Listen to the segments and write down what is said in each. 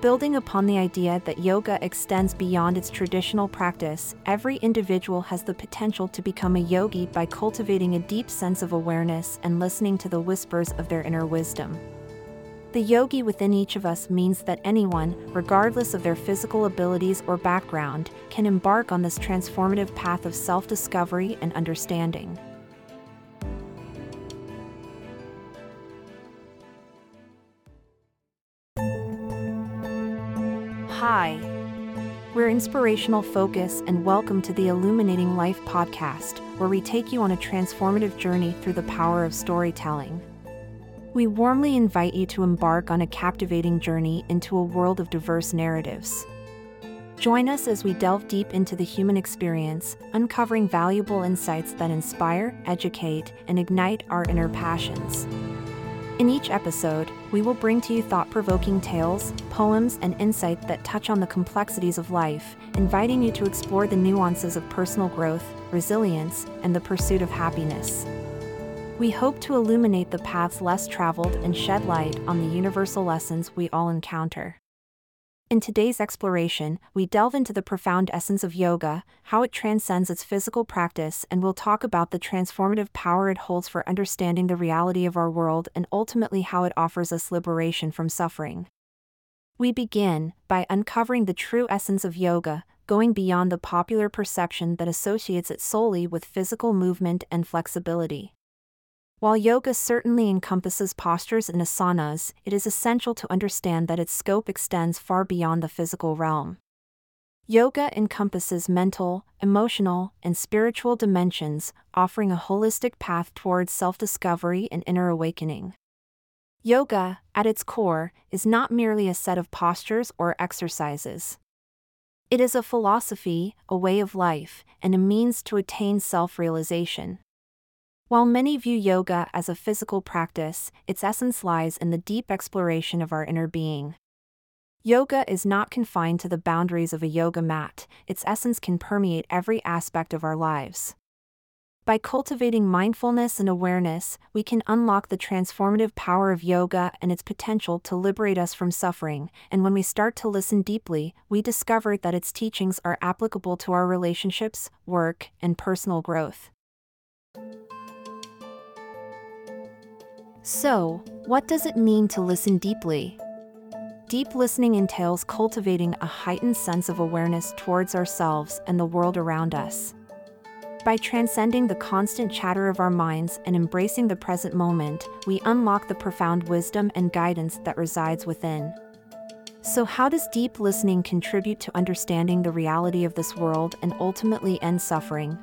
Building upon the idea that yoga extends beyond its traditional practice, every individual has the potential to become a yogi by cultivating a deep sense of awareness and listening to the whispers of their inner wisdom. The yogi within each of us means that anyone, regardless of their physical abilities or background, can embark on this transformative path of self discovery and understanding. Hi. We're Inspirational Focus, and welcome to the Illuminating Life podcast, where we take you on a transformative journey through the power of storytelling. We warmly invite you to embark on a captivating journey into a world of diverse narratives. Join us as we delve deep into the human experience, uncovering valuable insights that inspire, educate, and ignite our inner passions. In each episode, we will bring to you thought provoking tales, poems, and insight that touch on the complexities of life, inviting you to explore the nuances of personal growth, resilience, and the pursuit of happiness. We hope to illuminate the paths less traveled and shed light on the universal lessons we all encounter. In today's exploration, we delve into the profound essence of yoga, how it transcends its physical practice, and we'll talk about the transformative power it holds for understanding the reality of our world and ultimately how it offers us liberation from suffering. We begin by uncovering the true essence of yoga, going beyond the popular perception that associates it solely with physical movement and flexibility. While yoga certainly encompasses postures and asanas, it is essential to understand that its scope extends far beyond the physical realm. Yoga encompasses mental, emotional, and spiritual dimensions, offering a holistic path towards self discovery and inner awakening. Yoga, at its core, is not merely a set of postures or exercises. It is a philosophy, a way of life, and a means to attain self realization. While many view yoga as a physical practice, its essence lies in the deep exploration of our inner being. Yoga is not confined to the boundaries of a yoga mat, its essence can permeate every aspect of our lives. By cultivating mindfulness and awareness, we can unlock the transformative power of yoga and its potential to liberate us from suffering. And when we start to listen deeply, we discover that its teachings are applicable to our relationships, work, and personal growth. So, what does it mean to listen deeply? Deep listening entails cultivating a heightened sense of awareness towards ourselves and the world around us. By transcending the constant chatter of our minds and embracing the present moment, we unlock the profound wisdom and guidance that resides within. So, how does deep listening contribute to understanding the reality of this world and ultimately end suffering?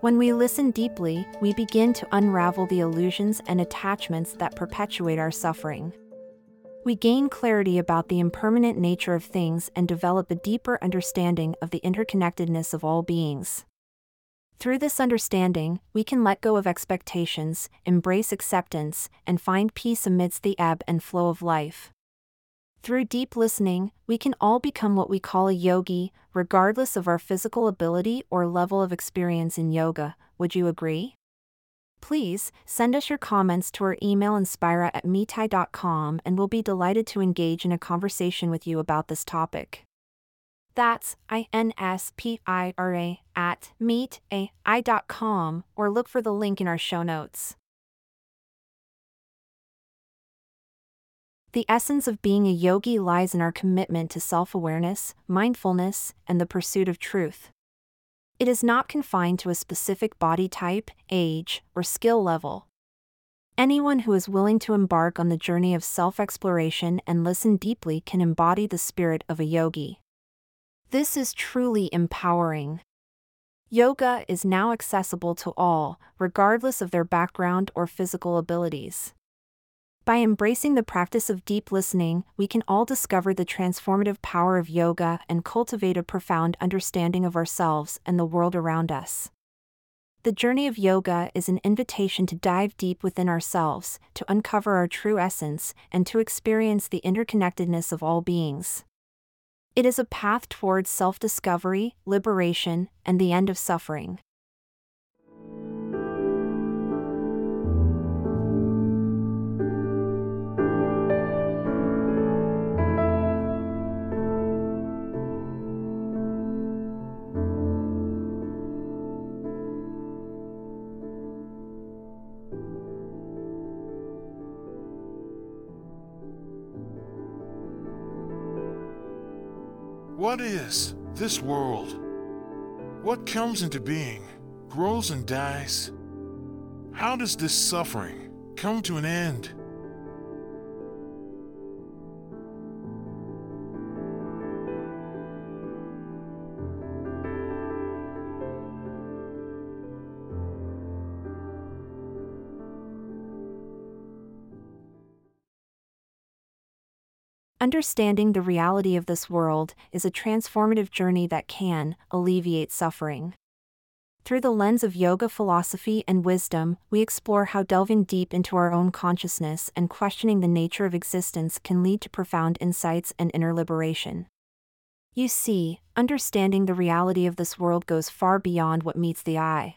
When we listen deeply, we begin to unravel the illusions and attachments that perpetuate our suffering. We gain clarity about the impermanent nature of things and develop a deeper understanding of the interconnectedness of all beings. Through this understanding, we can let go of expectations, embrace acceptance, and find peace amidst the ebb and flow of life. Through deep listening, we can all become what we call a yogi, regardless of our physical ability or level of experience in yoga. Would you agree? Please send us your comments to our email inspira at meetai.com and we'll be delighted to engage in a conversation with you about this topic. That's I-N-S-P-I-R-A at meetai.com or look for the link in our show notes. The essence of being a yogi lies in our commitment to self awareness, mindfulness, and the pursuit of truth. It is not confined to a specific body type, age, or skill level. Anyone who is willing to embark on the journey of self exploration and listen deeply can embody the spirit of a yogi. This is truly empowering. Yoga is now accessible to all, regardless of their background or physical abilities. By embracing the practice of deep listening, we can all discover the transformative power of yoga and cultivate a profound understanding of ourselves and the world around us. The journey of yoga is an invitation to dive deep within ourselves, to uncover our true essence, and to experience the interconnectedness of all beings. It is a path towards self discovery, liberation, and the end of suffering. What is this world? What comes into being, grows and dies? How does this suffering come to an end? Understanding the reality of this world is a transformative journey that can alleviate suffering. Through the lens of yoga philosophy and wisdom, we explore how delving deep into our own consciousness and questioning the nature of existence can lead to profound insights and inner liberation. You see, understanding the reality of this world goes far beyond what meets the eye.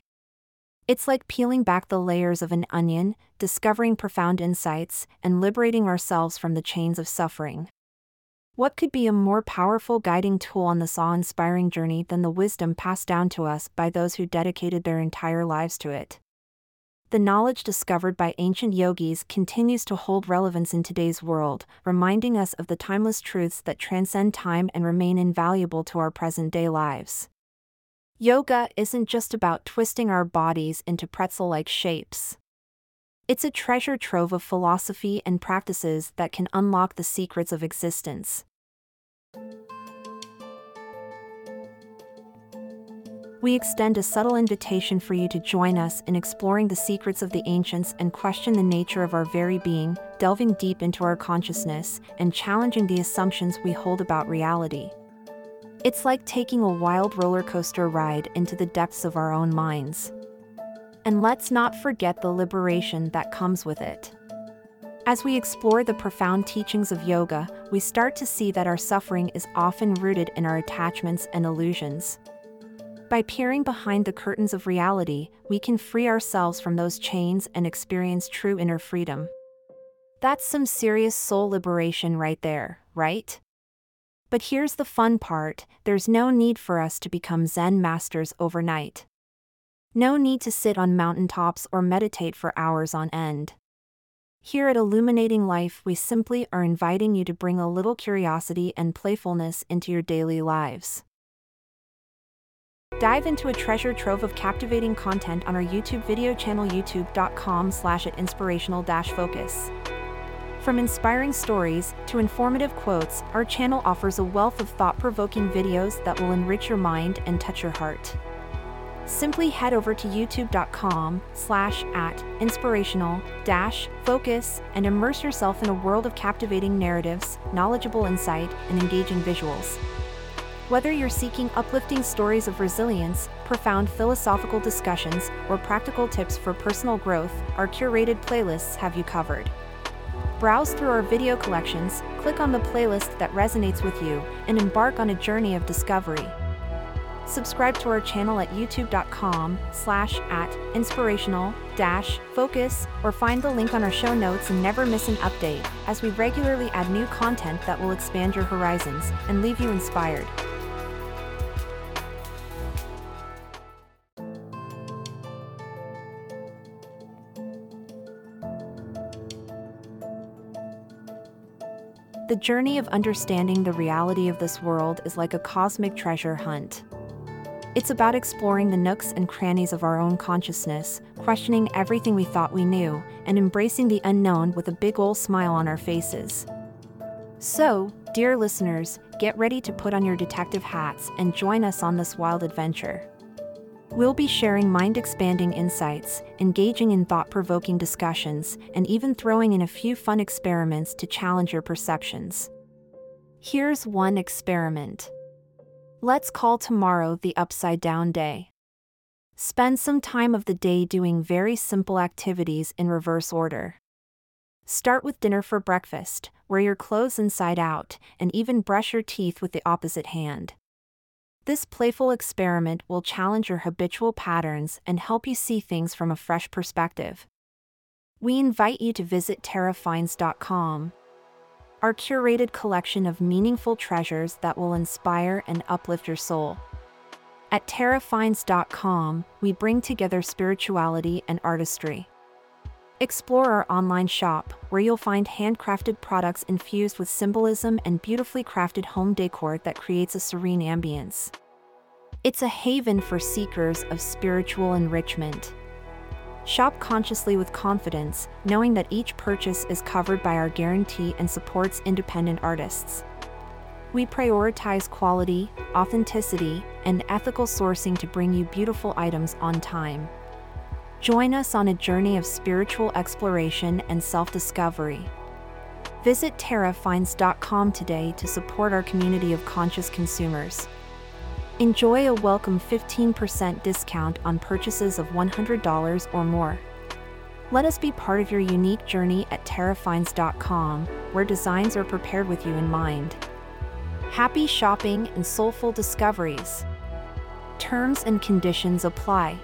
It's like peeling back the layers of an onion, discovering profound insights, and liberating ourselves from the chains of suffering. What could be a more powerful guiding tool on this awe inspiring journey than the wisdom passed down to us by those who dedicated their entire lives to it? The knowledge discovered by ancient yogis continues to hold relevance in today's world, reminding us of the timeless truths that transcend time and remain invaluable to our present day lives. Yoga isn't just about twisting our bodies into pretzel like shapes. It's a treasure trove of philosophy and practices that can unlock the secrets of existence. We extend a subtle invitation for you to join us in exploring the secrets of the ancients and question the nature of our very being, delving deep into our consciousness, and challenging the assumptions we hold about reality. It's like taking a wild roller coaster ride into the depths of our own minds. And let's not forget the liberation that comes with it. As we explore the profound teachings of yoga, we start to see that our suffering is often rooted in our attachments and illusions. By peering behind the curtains of reality, we can free ourselves from those chains and experience true inner freedom. That's some serious soul liberation right there, right? But here's the fun part there's no need for us to become Zen masters overnight. No need to sit on mountaintops or meditate for hours on end. Here at Illuminating Life, we simply are inviting you to bring a little curiosity and playfulness into your daily lives. Dive into a treasure trove of captivating content on our YouTube video channel youtube.com slash at inspirational dash focus. From inspiring stories to informative quotes, our channel offers a wealth of thought-provoking videos that will enrich your mind and touch your heart. Simply head over to youtube.com slash at inspirational dash focus and immerse yourself in a world of captivating narratives, knowledgeable insight, and engaging visuals. Whether you're seeking uplifting stories of resilience, profound philosophical discussions, or practical tips for personal growth, our curated playlists have you covered. Browse through our video collections, click on the playlist that resonates with you, and embark on a journey of discovery. Subscribe to our channel at youtube.com slash at inspirational dash focus or find the link on our show notes and never miss an update as we regularly add new content that will expand your horizons and leave you inspired. The journey of understanding the reality of this world is like a cosmic treasure hunt. It's about exploring the nooks and crannies of our own consciousness, questioning everything we thought we knew, and embracing the unknown with a big ol' smile on our faces. So, dear listeners, get ready to put on your detective hats and join us on this wild adventure. We'll be sharing mind expanding insights, engaging in thought provoking discussions, and even throwing in a few fun experiments to challenge your perceptions. Here's one experiment. Let's call tomorrow the upside down day. Spend some time of the day doing very simple activities in reverse order. Start with dinner for breakfast, wear your clothes inside out, and even brush your teeth with the opposite hand. This playful experiment will challenge your habitual patterns and help you see things from a fresh perspective. We invite you to visit tarafinds.com, our curated collection of meaningful treasures that will inspire and uplift your soul. At tarafinds.com, we bring together spirituality and artistry. Explore our online shop, where you'll find handcrafted products infused with symbolism and beautifully crafted home decor that creates a serene ambience. It's a haven for seekers of spiritual enrichment. Shop consciously with confidence, knowing that each purchase is covered by our guarantee and supports independent artists. We prioritize quality, authenticity, and ethical sourcing to bring you beautiful items on time. Join us on a journey of spiritual exploration and self discovery. Visit tarafinds.com today to support our community of conscious consumers. Enjoy a welcome 15% discount on purchases of $100 or more. Let us be part of your unique journey at tarafinds.com, where designs are prepared with you in mind. Happy shopping and soulful discoveries. Terms and conditions apply.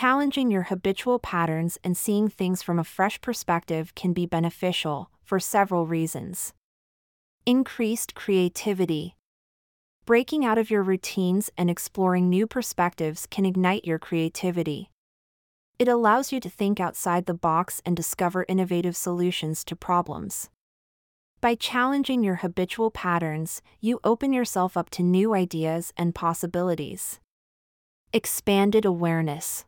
Challenging your habitual patterns and seeing things from a fresh perspective can be beneficial for several reasons. Increased creativity. Breaking out of your routines and exploring new perspectives can ignite your creativity. It allows you to think outside the box and discover innovative solutions to problems. By challenging your habitual patterns, you open yourself up to new ideas and possibilities. Expanded awareness.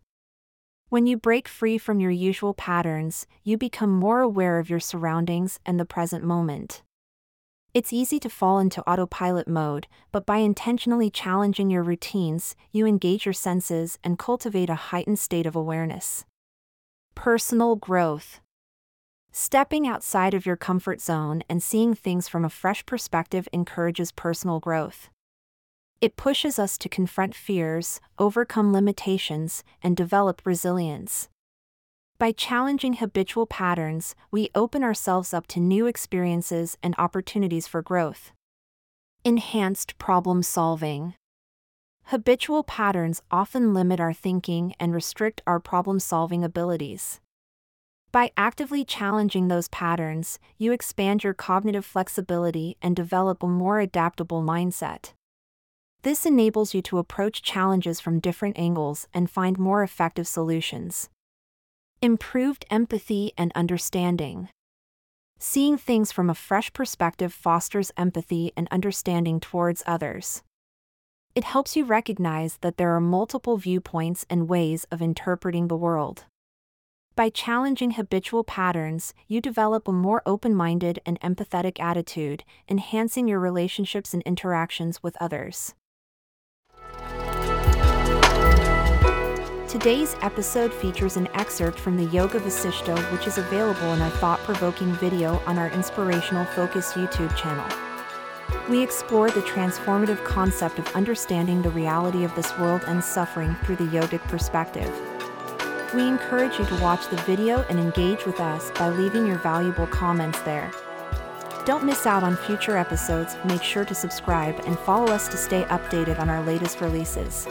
When you break free from your usual patterns, you become more aware of your surroundings and the present moment. It's easy to fall into autopilot mode, but by intentionally challenging your routines, you engage your senses and cultivate a heightened state of awareness. Personal growth. Stepping outside of your comfort zone and seeing things from a fresh perspective encourages personal growth. It pushes us to confront fears, overcome limitations, and develop resilience. By challenging habitual patterns, we open ourselves up to new experiences and opportunities for growth. Enhanced problem solving. Habitual patterns often limit our thinking and restrict our problem solving abilities. By actively challenging those patterns, you expand your cognitive flexibility and develop a more adaptable mindset. This enables you to approach challenges from different angles and find more effective solutions. Improved empathy and understanding. Seeing things from a fresh perspective fosters empathy and understanding towards others. It helps you recognize that there are multiple viewpoints and ways of interpreting the world. By challenging habitual patterns, you develop a more open minded and empathetic attitude, enhancing your relationships and interactions with others. Today's episode features an excerpt from the Yoga Vasistha, which is available in a thought provoking video on our Inspirational Focus YouTube channel. We explore the transformative concept of understanding the reality of this world and suffering through the yogic perspective. We encourage you to watch the video and engage with us by leaving your valuable comments there. Don't miss out on future episodes, make sure to subscribe and follow us to stay updated on our latest releases.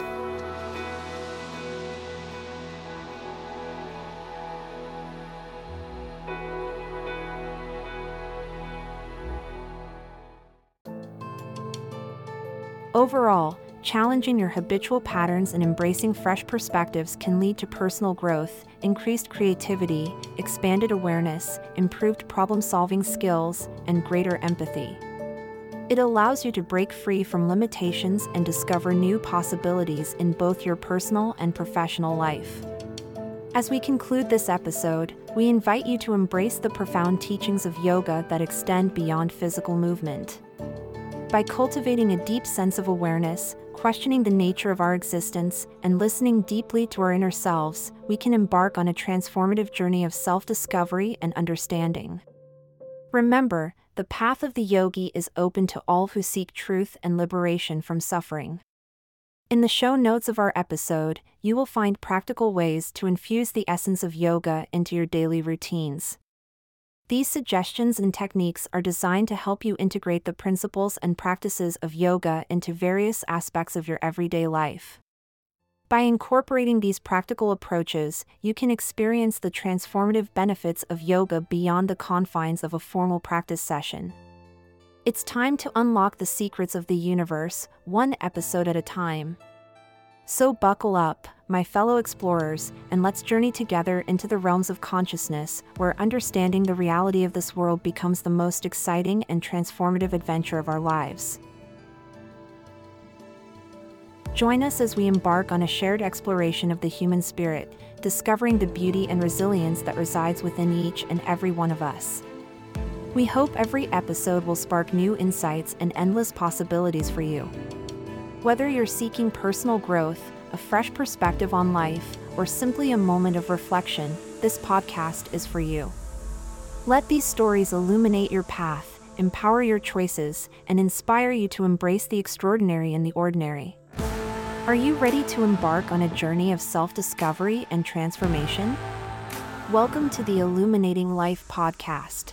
Overall, challenging your habitual patterns and embracing fresh perspectives can lead to personal growth, increased creativity, expanded awareness, improved problem solving skills, and greater empathy. It allows you to break free from limitations and discover new possibilities in both your personal and professional life. As we conclude this episode, we invite you to embrace the profound teachings of yoga that extend beyond physical movement. By cultivating a deep sense of awareness, questioning the nature of our existence, and listening deeply to our inner selves, we can embark on a transformative journey of self discovery and understanding. Remember, the path of the yogi is open to all who seek truth and liberation from suffering. In the show notes of our episode, you will find practical ways to infuse the essence of yoga into your daily routines. These suggestions and techniques are designed to help you integrate the principles and practices of yoga into various aspects of your everyday life. By incorporating these practical approaches, you can experience the transformative benefits of yoga beyond the confines of a formal practice session. It's time to unlock the secrets of the universe, one episode at a time. So buckle up, my fellow explorers, and let's journey together into the realms of consciousness, where understanding the reality of this world becomes the most exciting and transformative adventure of our lives. Join us as we embark on a shared exploration of the human spirit, discovering the beauty and resilience that resides within each and every one of us. We hope every episode will spark new insights and endless possibilities for you. Whether you're seeking personal growth, a fresh perspective on life, or simply a moment of reflection, this podcast is for you. Let these stories illuminate your path, empower your choices, and inspire you to embrace the extraordinary in the ordinary. Are you ready to embark on a journey of self discovery and transformation? Welcome to the Illuminating Life podcast